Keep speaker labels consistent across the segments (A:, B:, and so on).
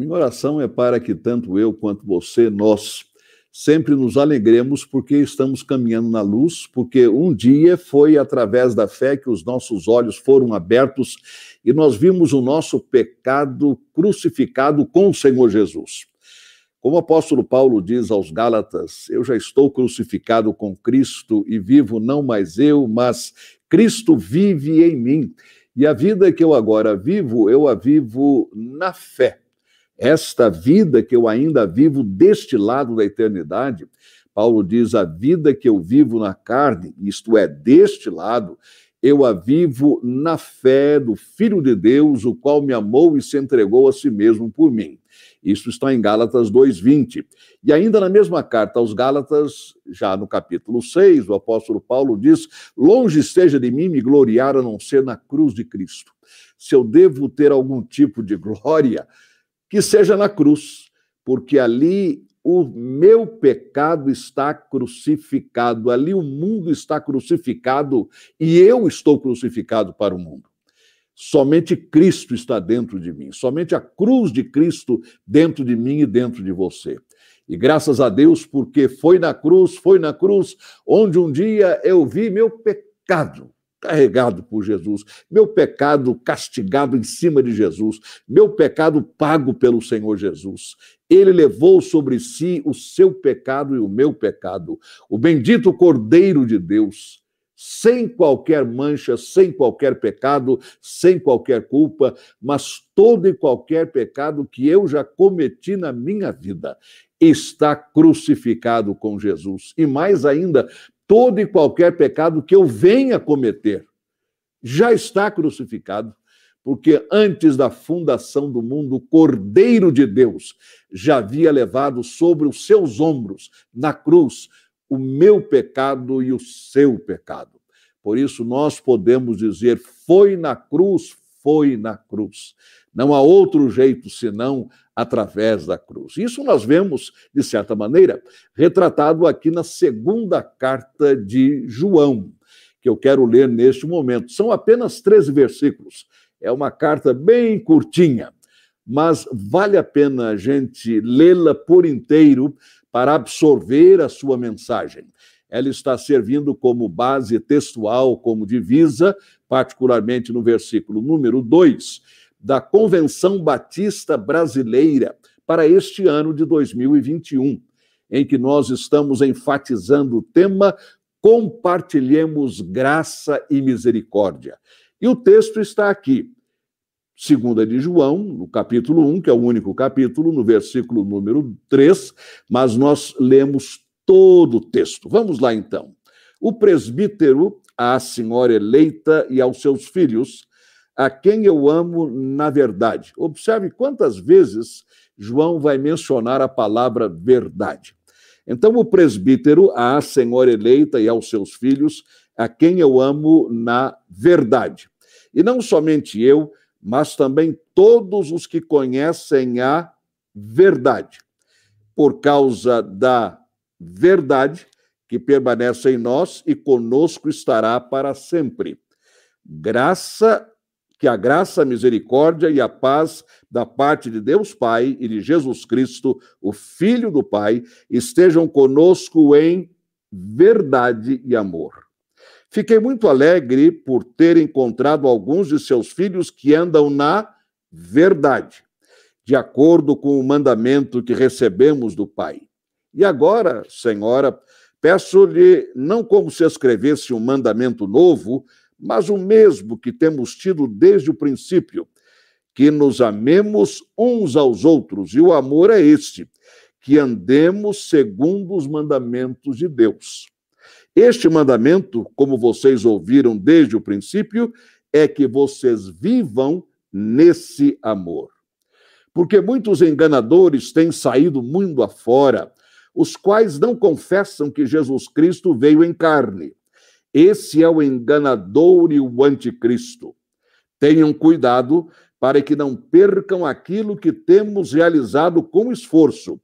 A: Minha oração é para que tanto eu quanto você, nós, sempre nos alegremos porque estamos caminhando na luz, porque um dia foi através da fé que os nossos olhos foram abertos e nós vimos o nosso pecado crucificado com o Senhor Jesus. Como o apóstolo Paulo diz aos Gálatas, eu já estou crucificado com Cristo e vivo não mais eu, mas Cristo vive em mim. E a vida que eu agora vivo, eu a vivo na fé esta vida que eu ainda vivo deste lado da eternidade, Paulo diz: a vida que eu vivo na carne, isto é, deste lado, eu a vivo na fé do Filho de Deus, o qual me amou e se entregou a si mesmo por mim. Isso está em Gálatas 2:20. E ainda na mesma carta aos Gálatas, já no capítulo 6, o apóstolo Paulo diz: "Longe esteja de mim me gloriar a não ser na cruz de Cristo". Se eu devo ter algum tipo de glória, que seja na cruz, porque ali o meu pecado está crucificado, ali o mundo está crucificado e eu estou crucificado para o mundo. Somente Cristo está dentro de mim, somente a cruz de Cristo dentro de mim e dentro de você. E graças a Deus, porque foi na cruz, foi na cruz, onde um dia eu vi meu pecado carregado por Jesus, meu pecado castigado em cima de Jesus, meu pecado pago pelo Senhor Jesus. Ele levou sobre si o seu pecado e o meu pecado. O bendito Cordeiro de Deus, sem qualquer mancha, sem qualquer pecado, sem qualquer culpa, mas todo e qualquer pecado que eu já cometi na minha vida está crucificado com Jesus. E mais ainda, todo e qualquer pecado que eu venha cometer já está crucificado, porque antes da fundação do mundo, o Cordeiro de Deus já havia levado sobre os seus ombros, na cruz, o meu pecado e o seu pecado. Por isso, nós podemos dizer: foi na cruz, foi na cruz. Não há outro jeito senão através da cruz. Isso nós vemos, de certa maneira, retratado aqui na segunda carta de João, que eu quero ler neste momento. São apenas 13 versículos. É uma carta bem curtinha, mas vale a pena a gente lê-la por inteiro para absorver a sua mensagem. Ela está servindo como base textual, como divisa, particularmente no versículo número 2 da Convenção Batista Brasileira para este ano de 2021, em que nós estamos enfatizando o tema Compartilhemos graça e misericórdia. E o texto está aqui, segunda de João, no capítulo 1, que é o único capítulo, no versículo número 3, mas nós lemos todo o texto. Vamos lá então. O presbítero, a senhora eleita e aos seus filhos, a quem eu amo na verdade. Observe quantas vezes João vai mencionar a palavra verdade. Então, o presbítero, a senhora eleita e aos seus filhos, a quem eu amo na verdade. E não somente eu, mas também todos os que conhecem a verdade. Por causa da verdade que permanece em nós e conosco estará para sempre. Graça que a graça, a misericórdia e a paz da parte de Deus Pai e de Jesus Cristo, o Filho do Pai, estejam conosco em verdade e amor. Fiquei muito alegre por ter encontrado alguns de seus filhos que andam na verdade, de acordo com o mandamento que recebemos do Pai. E agora, Senhora, peço-lhe, não como se escrevesse um mandamento novo, mas o mesmo que temos tido desde o princípio, que nos amemos uns aos outros. E o amor é este, que andemos segundo os mandamentos de Deus. Este mandamento, como vocês ouviram desde o princípio, é que vocês vivam nesse amor. Porque muitos enganadores têm saído mundo afora, os quais não confessam que Jesus Cristo veio em carne. Esse é o enganador e o anticristo. Tenham cuidado para que não percam aquilo que temos realizado com esforço,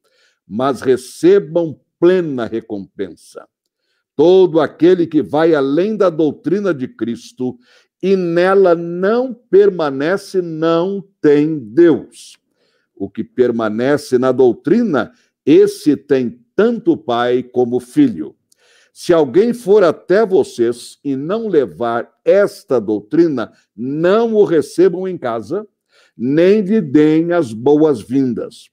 A: mas recebam plena recompensa. Todo aquele que vai além da doutrina de Cristo e nela não permanece, não tem Deus. O que permanece na doutrina, esse tem tanto pai como filho. Se alguém for até vocês e não levar esta doutrina, não o recebam em casa, nem lhe deem as boas-vindas,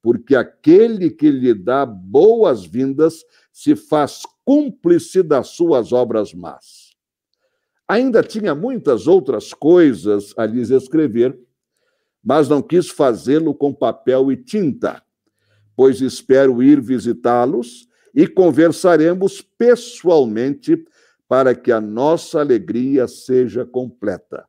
A: porque aquele que lhe dá boas-vindas se faz cúmplice das suas obras más. Ainda tinha muitas outras coisas a lhes escrever, mas não quis fazê-lo com papel e tinta, pois espero ir visitá-los e conversaremos pessoalmente para que a nossa alegria seja completa.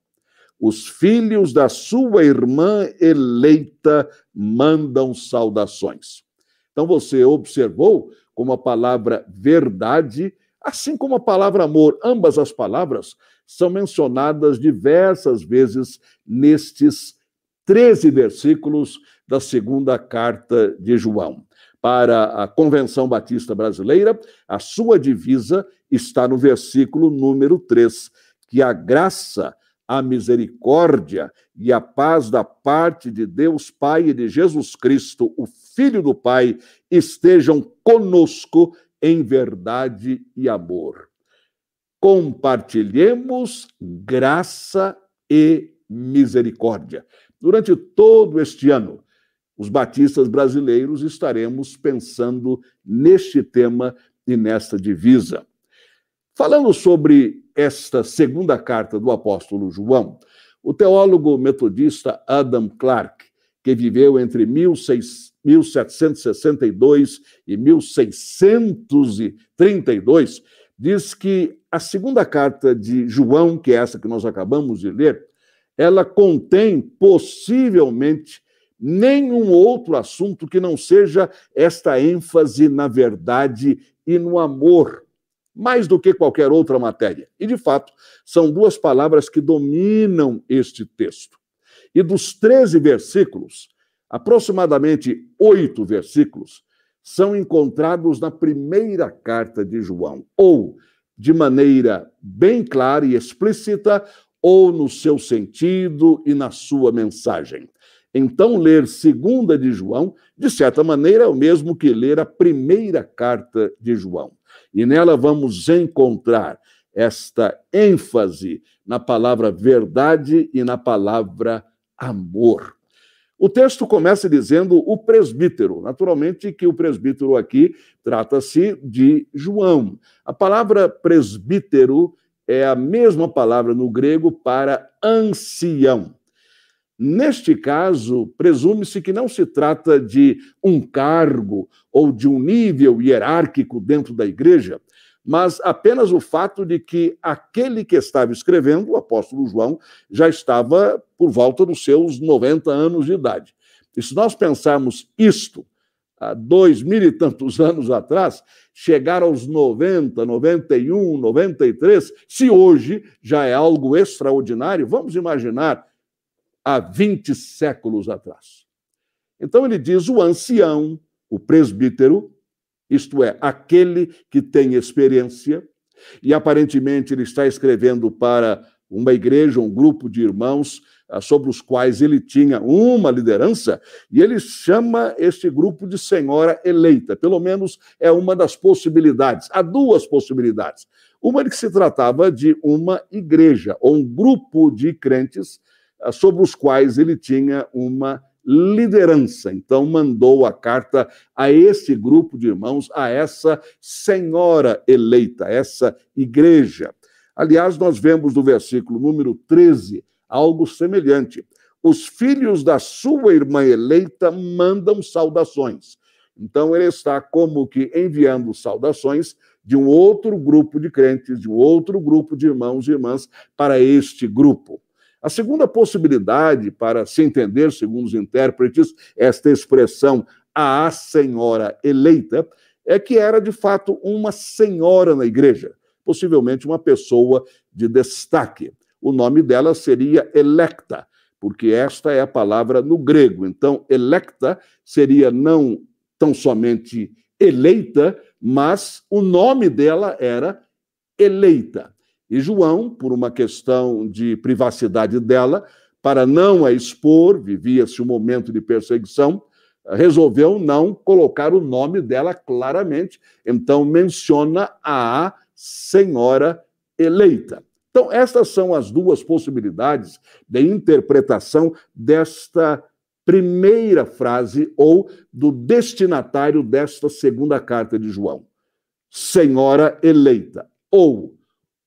A: Os filhos da sua irmã eleita mandam saudações. Então você observou como a palavra verdade, assim como a palavra amor, ambas as palavras são mencionadas diversas vezes nestes 13 versículos da segunda carta de João para a Convenção Batista Brasileira, a sua divisa está no versículo número 3, que a graça, a misericórdia e a paz da parte de Deus Pai e de Jesus Cristo, o Filho do Pai, estejam conosco em verdade e amor. Compartilhemos graça e misericórdia. Durante todo este ano, os batistas brasileiros estaremos pensando neste tema e nesta divisa. Falando sobre esta segunda carta do apóstolo João, o teólogo metodista Adam Clarke, que viveu entre 1762 e 1632, diz que a segunda carta de João, que é essa que nós acabamos de ler, ela contém possivelmente nenhum outro assunto que não seja esta ênfase na verdade e no amor, mais do que qualquer outra matéria. E, de fato, são duas palavras que dominam este texto. E dos 13 versículos, aproximadamente oito versículos são encontrados na primeira carta de João, ou de maneira bem clara e explícita, ou no seu sentido e na sua mensagem. Então, ler segunda de João, de certa maneira, é o mesmo que ler a primeira carta de João. E nela vamos encontrar esta ênfase na palavra verdade e na palavra amor. O texto começa dizendo o presbítero. Naturalmente que o presbítero aqui trata-se de João. A palavra presbítero é a mesma palavra no grego para ancião. Neste caso, presume-se que não se trata de um cargo ou de um nível hierárquico dentro da igreja, mas apenas o fato de que aquele que estava escrevendo, o apóstolo João, já estava por volta dos seus 90 anos de idade. E se nós pensarmos isto, há dois mil e tantos anos atrás, chegar aos 90, 91, 93, se hoje já é algo extraordinário, vamos imaginar há 20 séculos atrás. Então ele diz: o ancião, o presbítero, isto é, aquele que tem experiência, e aparentemente ele está escrevendo para uma igreja, um grupo de irmãos ah, sobre os quais ele tinha uma liderança, e ele chama este grupo de senhora eleita. Pelo menos é uma das possibilidades. Há duas possibilidades. Uma de que se tratava de uma igreja, ou um grupo de crentes sobre os quais ele tinha uma liderança. Então, mandou a carta a esse grupo de irmãos, a essa senhora eleita, essa igreja. Aliás, nós vemos no versículo número 13 algo semelhante. Os filhos da sua irmã eleita mandam saudações. Então, ele está como que enviando saudações de um outro grupo de crentes, de um outro grupo de irmãos e irmãs para este grupo. A segunda possibilidade para se entender, segundo os intérpretes, esta expressão a senhora eleita é que era de fato uma senhora na igreja, possivelmente uma pessoa de destaque. O nome dela seria electa, porque esta é a palavra no grego. Então, electa seria não tão somente eleita, mas o nome dela era eleita. E João, por uma questão de privacidade dela, para não a expor, vivia-se um momento de perseguição, resolveu não colocar o nome dela claramente, então menciona a senhora eleita. Então, estas são as duas possibilidades de interpretação desta primeira frase ou do destinatário desta segunda carta de João. Senhora eleita, ou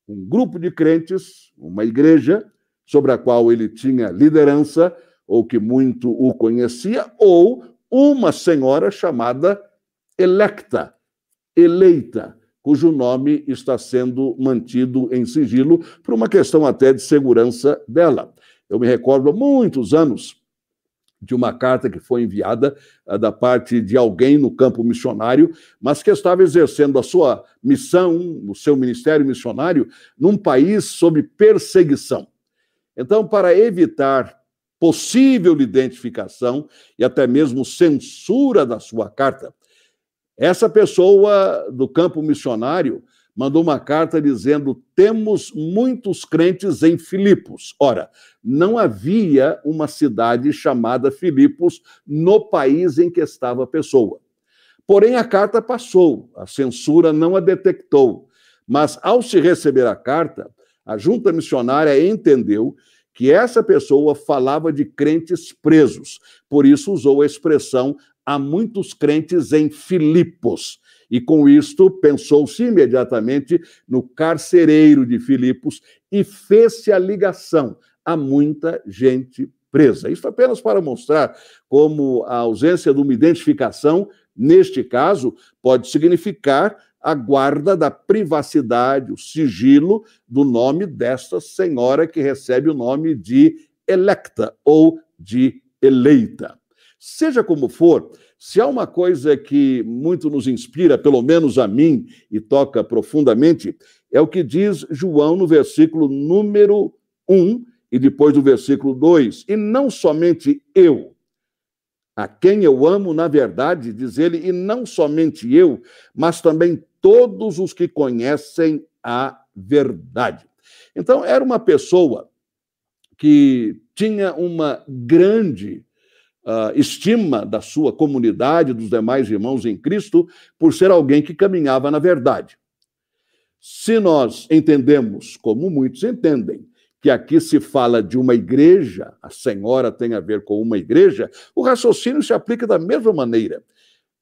A: um grupo de crentes, uma igreja sobre a qual ele tinha liderança, ou que muito o conhecia, ou uma senhora chamada electa, eleita, cujo nome está sendo mantido em sigilo por uma questão até de segurança dela. Eu me recordo há muitos anos de uma carta que foi enviada uh, da parte de alguém no campo missionário, mas que estava exercendo a sua missão, o seu ministério missionário, num país sob perseguição. Então, para evitar possível identificação e até mesmo censura da sua carta. Essa pessoa do campo missionário mandou uma carta dizendo: temos muitos crentes em Filipos. Ora, não havia uma cidade chamada Filipos no país em que estava a pessoa. Porém, a carta passou, a censura não a detectou. Mas, ao se receber a carta, a junta missionária entendeu que essa pessoa falava de crentes presos, por isso usou a expressão há muitos crentes em Filipos. E com isto pensou-se imediatamente no carcereiro de Filipos e fez-se a ligação a muita gente presa. Isso apenas para mostrar como a ausência de uma identificação, neste caso, pode significar a guarda da privacidade, o sigilo do nome desta senhora que recebe o nome de electa ou de eleita. Seja como for, se há uma coisa que muito nos inspira, pelo menos a mim, e toca profundamente, é o que diz João no versículo número 1 e depois do versículo 2. E não somente eu, a quem eu amo, na verdade, diz ele, e não somente eu, mas também todos os que conhecem a verdade. Então, era uma pessoa que tinha uma grande uh, estima da sua comunidade, dos demais irmãos em Cristo, por ser alguém que caminhava na verdade. Se nós entendemos, como muitos entendem, que aqui se fala de uma igreja, a senhora tem a ver com uma igreja, o raciocínio se aplica da mesma maneira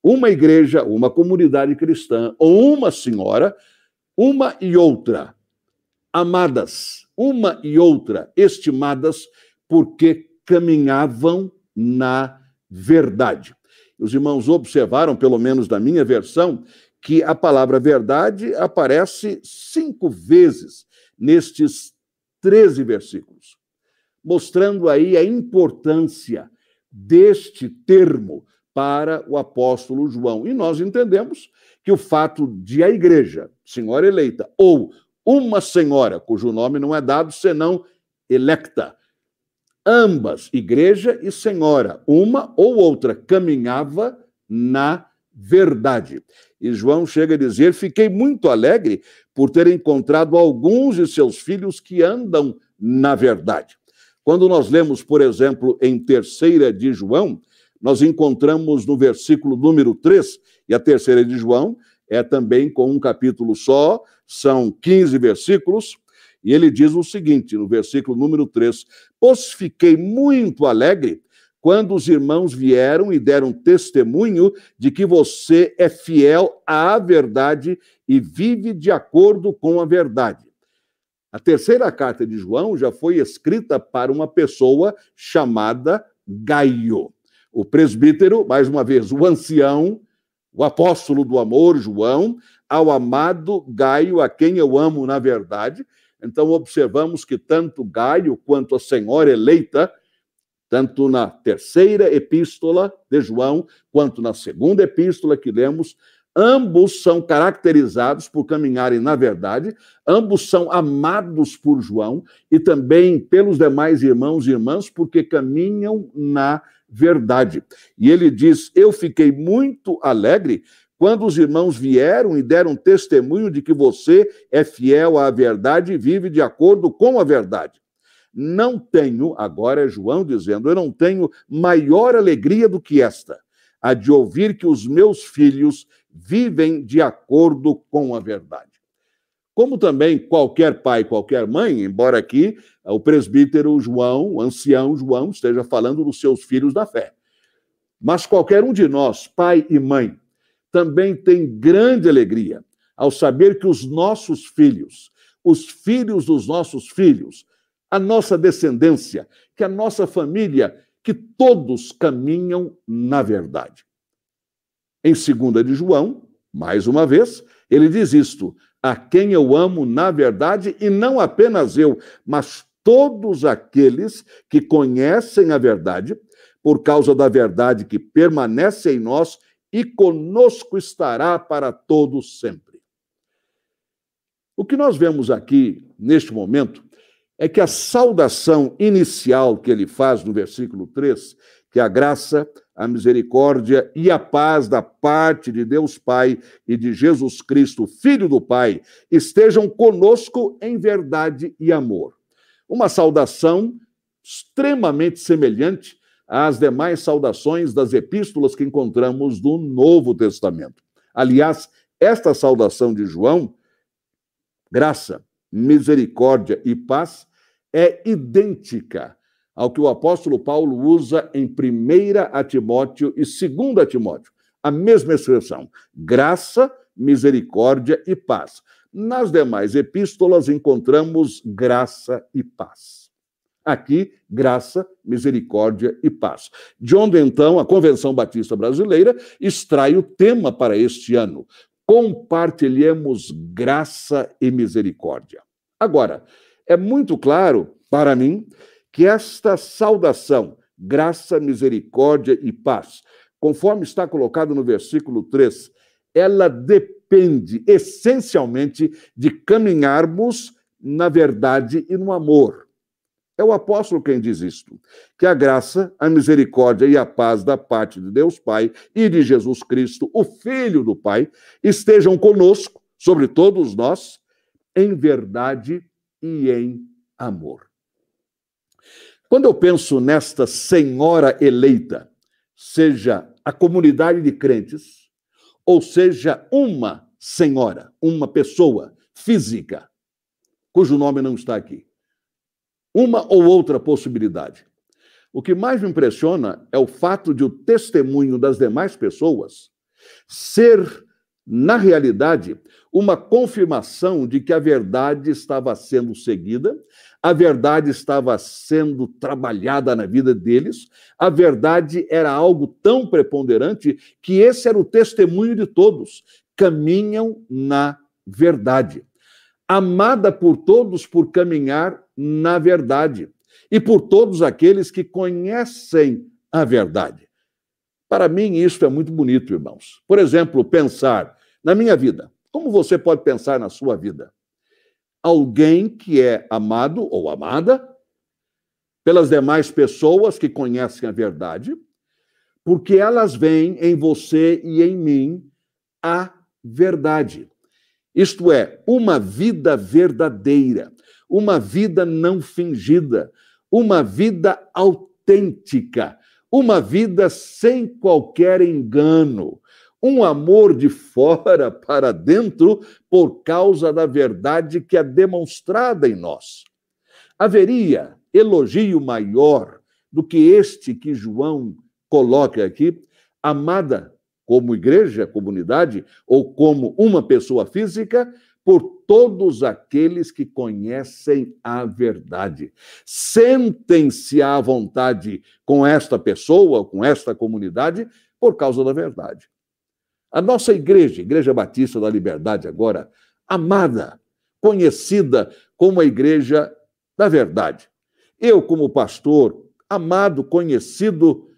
A: uma igreja, uma comunidade cristã ou uma senhora, uma e outra, amadas, uma e outra, estimadas, porque caminhavam na verdade. Os irmãos observaram, pelo menos da minha versão, que a palavra verdade aparece cinco vezes nestes 13 versículos, mostrando aí a importância deste termo para o apóstolo João. E nós entendemos que o fato de a igreja, senhora eleita, ou uma senhora, cujo nome não é dado senão electa, ambas, igreja e senhora, uma ou outra, caminhava na verdade. E João chega a dizer: Fiquei muito alegre por ter encontrado alguns de seus filhos que andam na verdade. Quando nós lemos, por exemplo, em terceira de João, nós encontramos no versículo número 3, e a terceira de João é também com um capítulo só, são 15 versículos, e ele diz o seguinte, no versículo número 3: Pois fiquei muito alegre quando os irmãos vieram e deram testemunho de que você é fiel à verdade e vive de acordo com a verdade. A terceira carta de João já foi escrita para uma pessoa chamada Gaio o presbítero, mais uma vez, o ancião, o apóstolo do amor, João, ao amado Gaio, a quem eu amo na verdade. Então, observamos que tanto Gaio quanto a senhora eleita, tanto na terceira epístola de João, quanto na segunda epístola que lemos, ambos são caracterizados por caminharem na verdade, ambos são amados por João e também pelos demais irmãos e irmãs, porque caminham na verdade. E ele diz: Eu fiquei muito alegre quando os irmãos vieram e deram testemunho de que você é fiel à verdade e vive de acordo com a verdade. não tenho, agora é João dizendo, eu não tenho maior alegria do que esta, a de ouvir que os meus filhos vivem de acordo com a verdade. Como também qualquer pai, qualquer mãe, embora aqui o presbítero João, o ancião João, esteja falando dos seus filhos da fé. Mas qualquer um de nós, pai e mãe, também tem grande alegria ao saber que os nossos filhos, os filhos dos nossos filhos, a nossa descendência, que a nossa família, que todos caminham na verdade. Em 2 de João, mais uma vez, ele diz isto: a quem eu amo na verdade, e não apenas eu, mas todos aqueles que conhecem a verdade, por causa da verdade que permanece em nós e conosco estará para todos sempre. O que nós vemos aqui, neste momento, é que a saudação inicial que ele faz no versículo 3, que a graça, a misericórdia e a paz da parte de Deus Pai e de Jesus Cristo, Filho do Pai, estejam conosco em verdade e amor. Uma saudação extremamente semelhante às demais saudações das epístolas que encontramos no Novo Testamento. Aliás, esta saudação de João, graça, misericórdia e paz, é idêntica ao que o apóstolo Paulo usa em 1 Timóteo e 2 Timóteo. A mesma expressão: graça, misericórdia e paz. Nas demais epístolas encontramos graça e paz. Aqui, graça, misericórdia e paz. De onde então a Convenção Batista Brasileira extrai o tema para este ano: compartilhemos graça e misericórdia. Agora, é muito claro para mim que esta saudação, graça, misericórdia e paz, conforme está colocado no versículo 3, ela depende essencialmente de caminharmos na verdade e no amor. É o apóstolo quem diz isto: que a graça, a misericórdia e a paz da parte de Deus Pai e de Jesus Cristo, o Filho do Pai, estejam conosco, sobre todos nós, em verdade e em amor. Quando eu penso nesta senhora eleita, seja a comunidade de crentes, ou seja uma senhora, uma pessoa física, cujo nome não está aqui uma ou outra possibilidade. O que mais me impressiona é o fato de o testemunho das demais pessoas ser, na realidade, uma confirmação de que a verdade estava sendo seguida, a verdade estava sendo trabalhada na vida deles, a verdade era algo tão preponderante que esse era o testemunho de todos. Caminham na verdade amada por todos por caminhar na verdade e por todos aqueles que conhecem a verdade. Para mim, isso é muito bonito, irmãos. Por exemplo, pensar na minha vida. Como você pode pensar na sua vida? Alguém que é amado ou amada pelas demais pessoas que conhecem a verdade, porque elas veem em você e em mim a verdade. Isto é, uma vida verdadeira, uma vida não fingida, uma vida autêntica, uma vida sem qualquer engano, um amor de fora para dentro por causa da verdade que é demonstrada em nós. Haveria elogio maior do que este que João coloca aqui, amada como igreja, comunidade, ou como uma pessoa física, por todos aqueles que conhecem a verdade. Sentem-se à vontade com esta pessoa, com esta comunidade, por causa da verdade. A nossa igreja, Igreja Batista da Liberdade, agora, amada, conhecida como a Igreja da Verdade. Eu, como pastor, amado, conhecido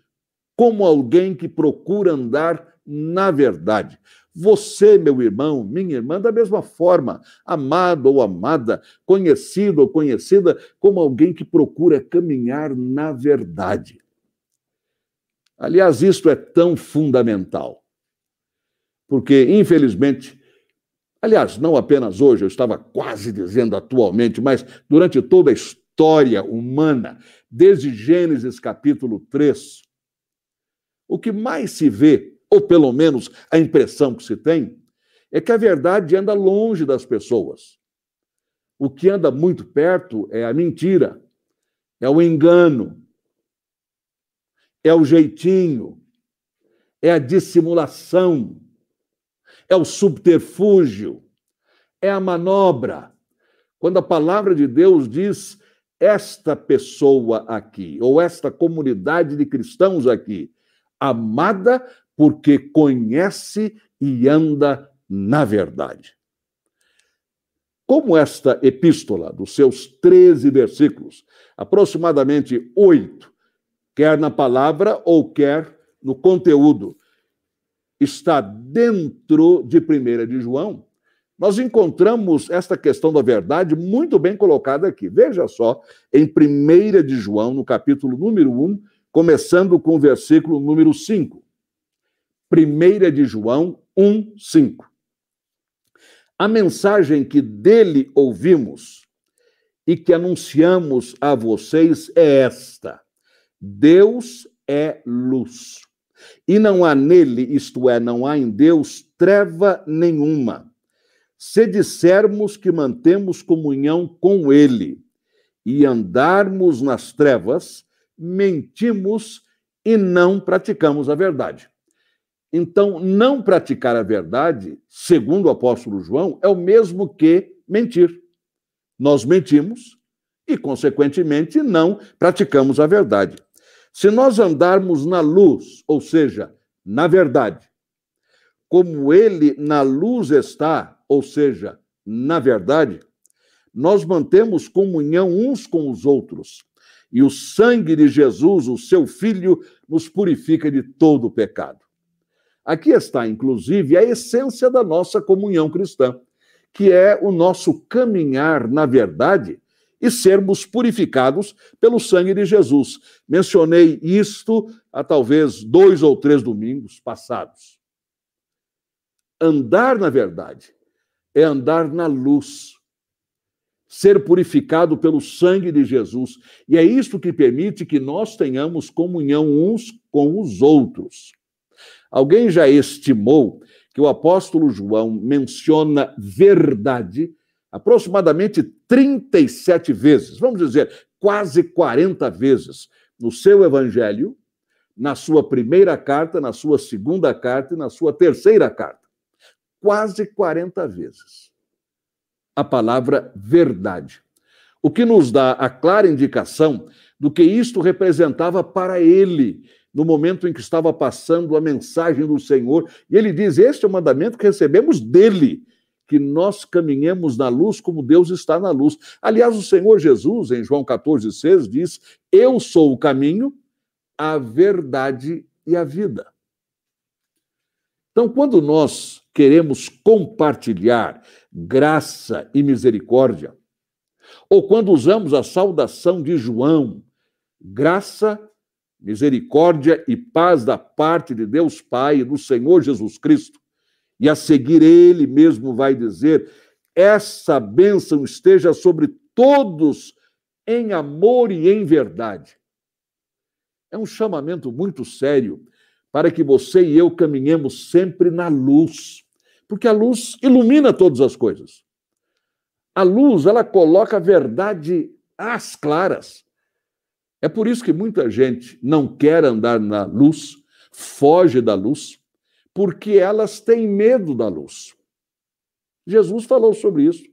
A: como alguém que procura andar na verdade. Você, meu irmão, minha irmã, da mesma forma, amado ou amada, conhecido ou conhecida como alguém que procura caminhar na verdade. Aliás, isto é tão fundamental. Porque, infelizmente, aliás, não apenas hoje, eu estava quase dizendo atualmente, mas durante toda a história, humana, desde Gênesis capítulo 3, o que mais se vê, ou pelo menos a impressão que se tem, é que a verdade anda longe das pessoas. O que anda muito perto é a mentira, é o engano, é o jeitinho, é a dissimulação, é o subterfúgio, é a manobra. Quando a palavra de Deus diz esta pessoa aqui, ou esta comunidade de cristãos aqui, amada porque conhece e anda na verdade. Como esta epístola, dos seus 13 versículos, aproximadamente oito, quer na palavra ou quer no conteúdo, está dentro de 1 de João, nós encontramos esta questão da verdade muito bem colocada aqui. Veja só, em 1 de João, no capítulo número 1, começando com o versículo número 5. 1 de João 1, 5. A mensagem que dele ouvimos e que anunciamos a vocês é esta: Deus é luz. E não há nele, isto é, não há em Deus treva nenhuma. Se dissermos que mantemos comunhão com ele e andarmos nas trevas, mentimos e não praticamos a verdade. Então, não praticar a verdade, segundo o apóstolo João, é o mesmo que mentir. Nós mentimos e, consequentemente, não praticamos a verdade. Se nós andarmos na luz, ou seja, na verdade, como ele na luz está, ou seja, na verdade, nós mantemos comunhão uns com os outros e o sangue de Jesus, o seu Filho, nos purifica de todo o pecado. Aqui está, inclusive, a essência da nossa comunhão cristã, que é o nosso caminhar na verdade e sermos purificados pelo sangue de Jesus. Mencionei isto há talvez dois ou três domingos passados. Andar na verdade é andar na luz ser purificado pelo sangue de Jesus. E é isso que permite que nós tenhamos comunhão uns com os outros. Alguém já estimou que o apóstolo João menciona verdade aproximadamente 37 vezes, vamos dizer, quase 40 vezes no seu evangelho, na sua primeira carta, na sua segunda carta e na sua terceira carta. Quase 40 vezes a palavra verdade. O que nos dá a clara indicação do que isto representava para ele no momento em que estava passando a mensagem do Senhor. E ele diz: Este é o mandamento que recebemos dele, que nós caminhemos na luz como Deus está na luz. Aliás, o Senhor Jesus, em João 14,6, diz: Eu sou o caminho, a verdade e a vida. Então, quando nós queremos compartilhar graça e misericórdia, ou quando usamos a saudação de João, graça, misericórdia e paz da parte de Deus Pai e do Senhor Jesus Cristo, e a seguir ele mesmo vai dizer: essa bênção esteja sobre todos em amor e em verdade. É um chamamento muito sério para que você e eu caminhemos sempre na luz, porque a luz ilumina todas as coisas. A luz, ela coloca a verdade às claras. É por isso que muita gente não quer andar na luz, foge da luz, porque elas têm medo da luz. Jesus falou sobre isso.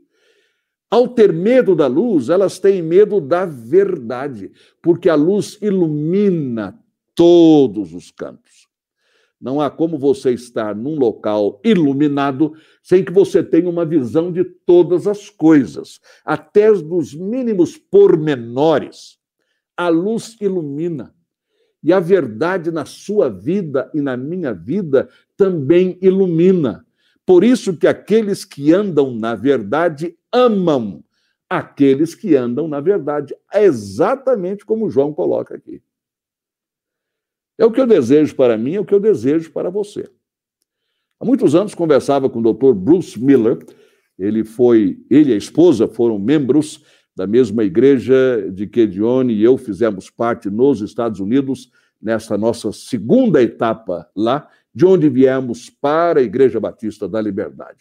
A: Ao ter medo da luz, elas têm medo da verdade, porque a luz ilumina todos os campos. Não há como você estar num local iluminado sem que você tenha uma visão de todas as coisas, até dos mínimos pormenores. A luz ilumina. E a verdade na sua vida e na minha vida também ilumina. Por isso que aqueles que andam na verdade amam aqueles que andam na verdade. É exatamente como João coloca aqui. É o que eu desejo para mim, é o que eu desejo para você. Há muitos anos conversava com o Dr. Bruce Miller. Ele foi, ele e a esposa foram membros da mesma igreja de que Edione e eu fizemos parte nos Estados Unidos, nessa nossa segunda etapa lá, de onde viemos para a Igreja Batista da Liberdade.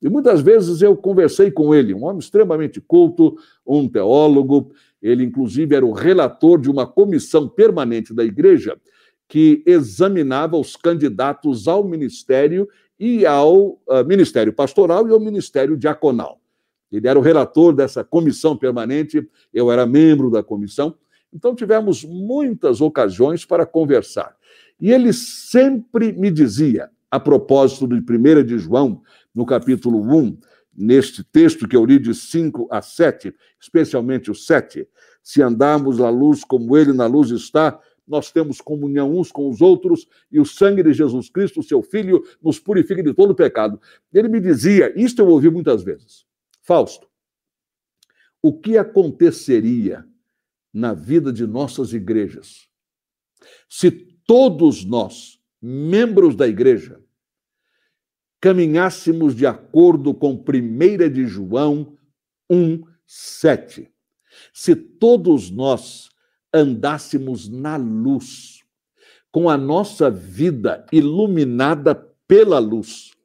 A: E muitas vezes eu conversei com ele, um homem extremamente culto, um teólogo, ele inclusive era o relator de uma comissão permanente da igreja que examinava os candidatos ao ministério e ao uh, ministério pastoral e ao ministério diaconal. Ele era o relator dessa comissão permanente, eu era membro da comissão, então tivemos muitas ocasiões para conversar. E ele sempre me dizia, a propósito de 1 de João, no capítulo 1, neste texto que eu li de 5 a 7, especialmente o 7, se andarmos na luz como ele na luz está, nós temos comunhão uns com os outros e o sangue de Jesus Cristo, seu Filho, nos purifica de todo pecado. Ele me dizia, isto eu ouvi muitas vezes, Fausto, o que aconteceria na vida de nossas igrejas se todos nós, membros da igreja, caminhássemos de acordo com 1 de João 1, 7. Se todos nós andássemos na luz, com a nossa vida iluminada pela luz,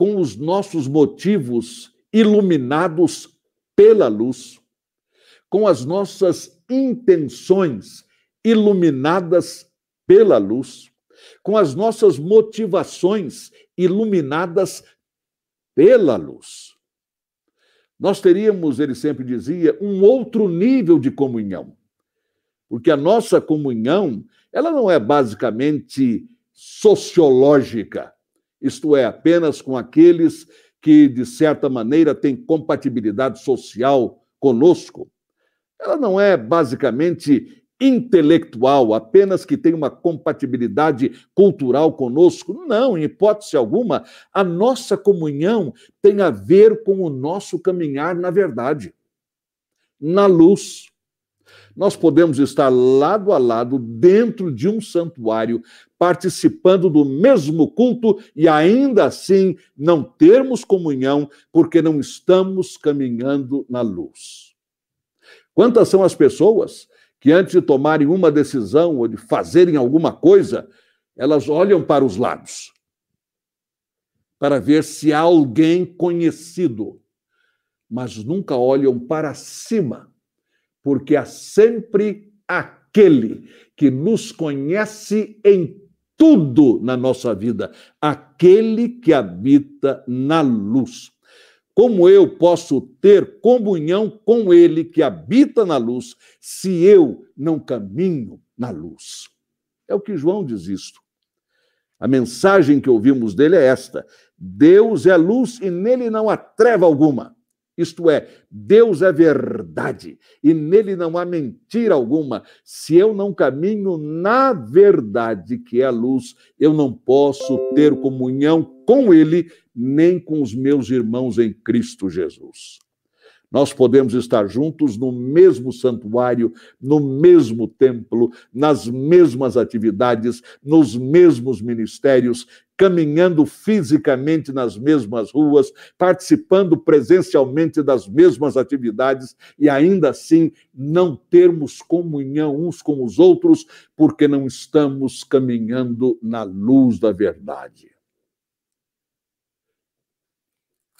A: com os nossos motivos iluminados pela luz, com as nossas intenções iluminadas pela luz, com as nossas motivações iluminadas pela luz. Nós teríamos, ele sempre dizia, um outro nível de comunhão. Porque a nossa comunhão, ela não é basicamente sociológica, isto é, apenas com aqueles que, de certa maneira, têm compatibilidade social conosco. Ela não é basicamente intelectual, apenas que tem uma compatibilidade cultural conosco. Não, em hipótese alguma, a nossa comunhão tem a ver com o nosso caminhar na verdade, na luz. Nós podemos estar lado a lado dentro de um santuário, participando do mesmo culto e ainda assim não termos comunhão, porque não estamos caminhando na luz. Quantas são as pessoas que antes de tomarem uma decisão ou de fazerem alguma coisa, elas olham para os lados para ver se há alguém conhecido, mas nunca olham para cima porque há sempre aquele que nos conhece em tudo na nossa vida, aquele que habita na luz. Como eu posso ter comunhão com ele que habita na luz, se eu não caminho na luz? É o que João diz isto. A mensagem que ouvimos dele é esta: Deus é luz e nele não há treva alguma. Isto é, Deus é verdade e nele não há mentira alguma. Se eu não caminho na verdade, que é a luz, eu não posso ter comunhão com ele, nem com os meus irmãos em Cristo Jesus. Nós podemos estar juntos no mesmo santuário, no mesmo templo, nas mesmas atividades, nos mesmos ministérios, caminhando fisicamente nas mesmas ruas, participando presencialmente das mesmas atividades e ainda assim não termos comunhão uns com os outros, porque não estamos caminhando na luz da verdade.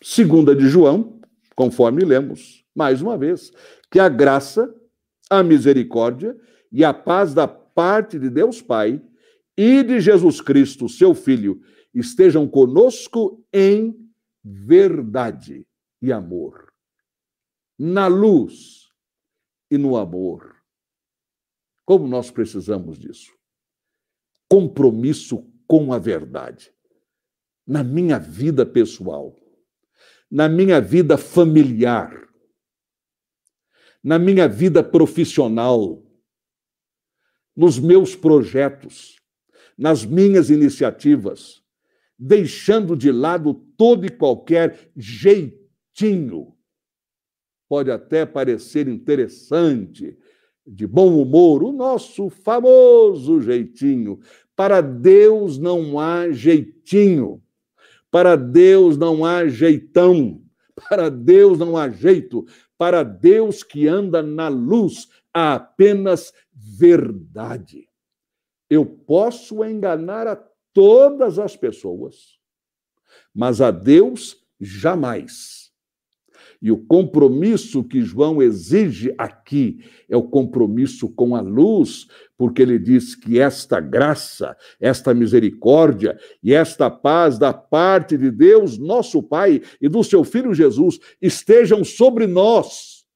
A: Segunda de João, conforme lemos, mais uma vez, que a graça, a misericórdia e a paz da parte de Deus Pai e de Jesus Cristo, seu Filho, estejam conosco em verdade e amor, na luz e no amor. Como nós precisamos disso? Compromisso com a verdade. Na minha vida pessoal, na minha vida familiar, na minha vida profissional, nos meus projetos, nas minhas iniciativas, deixando de lado todo e qualquer jeitinho. Pode até parecer interessante, de bom humor, o nosso famoso jeitinho. Para Deus não há jeitinho. Para Deus não há jeitão, para Deus não há jeito, Para Deus que anda na luz, há apenas verdade. Eu posso enganar a todas as pessoas, mas a Deus jamais. E o compromisso que João exige aqui é o compromisso com a luz, porque ele diz que esta graça, esta misericórdia e esta paz da parte de Deus, nosso Pai, e do seu Filho Jesus estejam sobre nós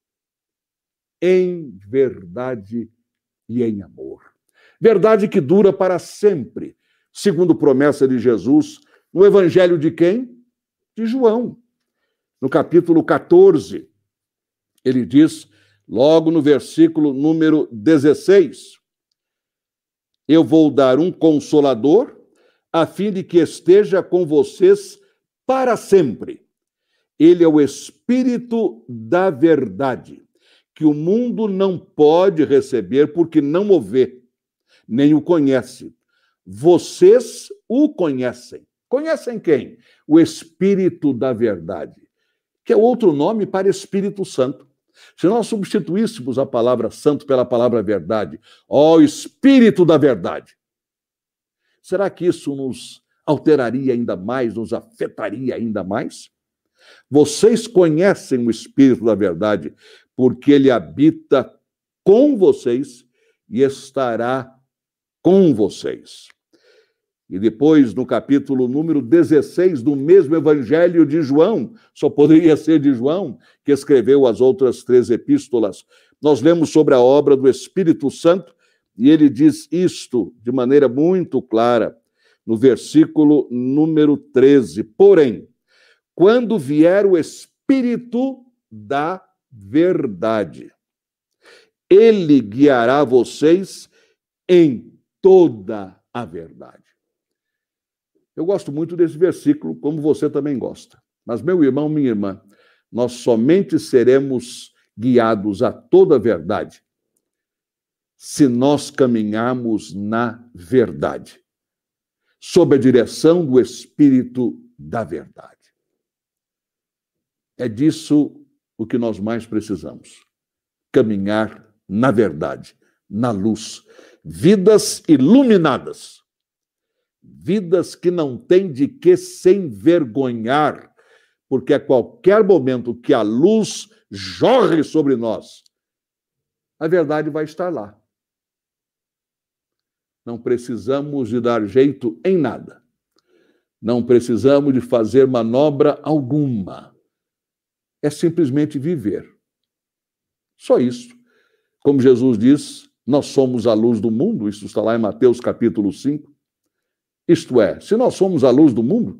A: em verdade e em amor. Verdade que dura para sempre, segundo promessa de Jesus, no Evangelho de quem? De João no capítulo 14, ele diz, logo no versículo número 16: Eu vou dar um consolador, a fim de que esteja com vocês para sempre. Ele é o Espírito da Verdade, que o mundo não pode receber porque não o vê, nem o conhece. Vocês o conhecem. Conhecem quem? O Espírito da Verdade que é outro nome para Espírito Santo. Se nós substituíssemos a palavra santo pela palavra verdade, ó Espírito da Verdade, será que isso nos alteraria ainda mais, nos afetaria ainda mais? Vocês conhecem o Espírito da Verdade, porque ele habita com vocês e estará com vocês. E depois, no capítulo número 16 do mesmo Evangelho de João, só poderia ser de João, que escreveu as outras três epístolas, nós lemos sobre a obra do Espírito Santo, e ele diz isto de maneira muito clara, no versículo número 13. Porém, quando vier o Espírito da verdade, ele guiará vocês em toda a verdade. Eu gosto muito desse versículo, como você também gosta. Mas, meu irmão, minha irmã, nós somente seremos guiados a toda a verdade se nós caminharmos na verdade, sob a direção do Espírito da Verdade. É disso o que nós mais precisamos: caminhar na verdade, na luz, vidas iluminadas vidas que não têm de que se envergonhar, porque a qualquer momento que a luz jorre sobre nós, a verdade vai estar lá. Não precisamos de dar jeito em nada. Não precisamos de fazer manobra alguma. É simplesmente viver. Só isso. Como Jesus diz, nós somos a luz do mundo, isso está lá em Mateus capítulo 5. Isto é, se nós somos a luz do mundo,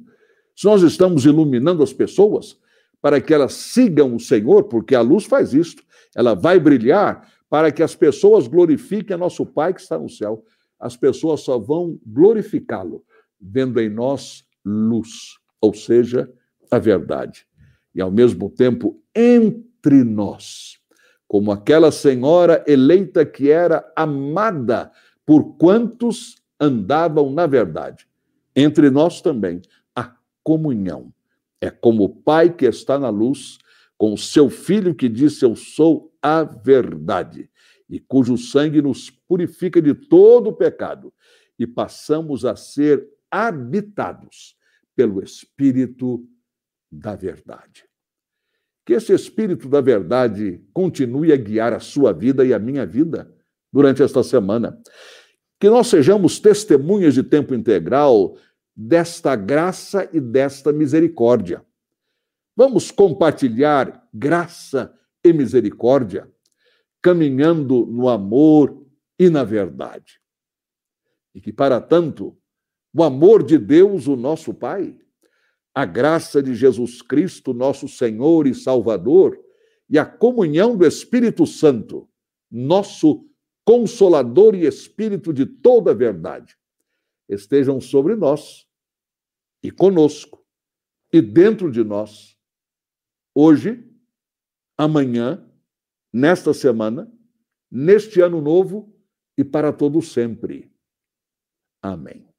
A: se nós estamos iluminando as pessoas para que elas sigam o Senhor, porque a luz faz isto, ela vai brilhar para que as pessoas glorifiquem a nosso Pai que está no céu. As pessoas só vão glorificá-lo vendo em nós luz, ou seja, a verdade. E ao mesmo tempo, entre nós, como aquela senhora eleita que era amada por quantos andavam na verdade. Entre nós também, a comunhão. É como o Pai que está na luz, com o seu Filho que disse: Eu sou a verdade, e cujo sangue nos purifica de todo o pecado, e passamos a ser habitados pelo Espírito da verdade. Que esse Espírito da verdade continue a guiar a sua vida e a minha vida durante esta semana que nós sejamos testemunhas de tempo integral desta graça e desta misericórdia. Vamos compartilhar graça e misericórdia, caminhando no amor e na verdade. E que, para tanto, o amor de Deus, o nosso Pai, a graça de Jesus Cristo, nosso Senhor e Salvador, e a comunhão do Espírito Santo, nosso Consolador e Espírito de toda a verdade, estejam sobre nós e conosco e dentro de nós, hoje, amanhã, nesta semana, neste ano novo e para todo sempre. Amém.